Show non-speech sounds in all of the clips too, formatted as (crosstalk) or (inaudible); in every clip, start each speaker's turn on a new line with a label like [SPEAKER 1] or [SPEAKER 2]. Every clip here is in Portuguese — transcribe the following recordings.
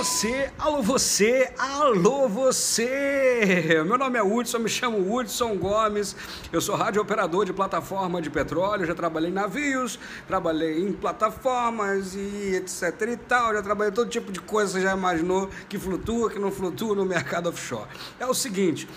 [SPEAKER 1] você, alô você, alô você! Meu nome é Hudson, me chamo Hudson Gomes, eu sou rádio operador de plataforma de petróleo, já trabalhei em navios, trabalhei em plataformas e etc e tal, já trabalhei todo tipo de coisa, você já imaginou que flutua, que não flutua no mercado offshore. É o seguinte,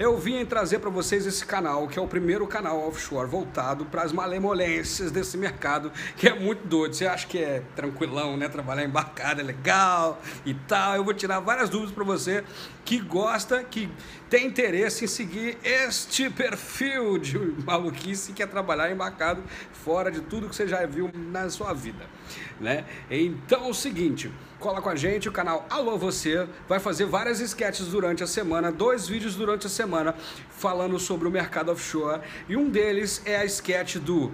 [SPEAKER 1] eu vim trazer para vocês esse canal, que é o primeiro canal offshore voltado para as malemolências desse mercado, que é muito doido. Você acha que é tranquilão, né? Trabalhar embarcado é legal e tal. Eu vou tirar várias dúvidas para você que gosta, que tem interesse em seguir este perfil de maluquice que é trabalhar embarcado fora de tudo que você já viu na sua vida, né? Então é o seguinte, cola com a gente, o canal Alô Você vai fazer várias sketches durante a semana, dois vídeos durante a semana falando sobre o mercado offshore e um deles é a sketch do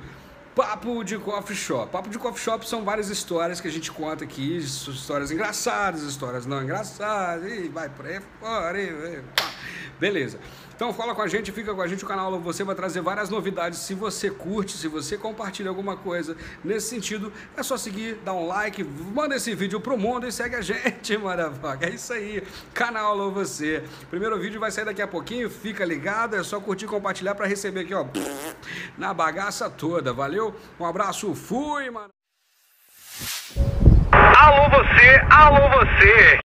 [SPEAKER 1] Papo de Coffee Shop. Papo de Coffee Shop são várias histórias que a gente conta aqui, histórias engraçadas, histórias não engraçadas, e vai por aí fora, e, e, beleza. Então fala com a gente, fica com a gente, o canal Você vai trazer várias novidades. Se você curte, se você compartilha alguma coisa nesse sentido, é só seguir, dar um like, manda esse vídeo pro mundo e segue a (laughs) gente, maravilha. É isso aí, canal Você. Primeiro vídeo vai sair daqui a pouquinho, fica ligado, é só curtir e compartilhar para receber aqui, ó, (laughs) na bagaça toda. Valeu? Um abraço, fui, mano.
[SPEAKER 2] Alô você, alô você.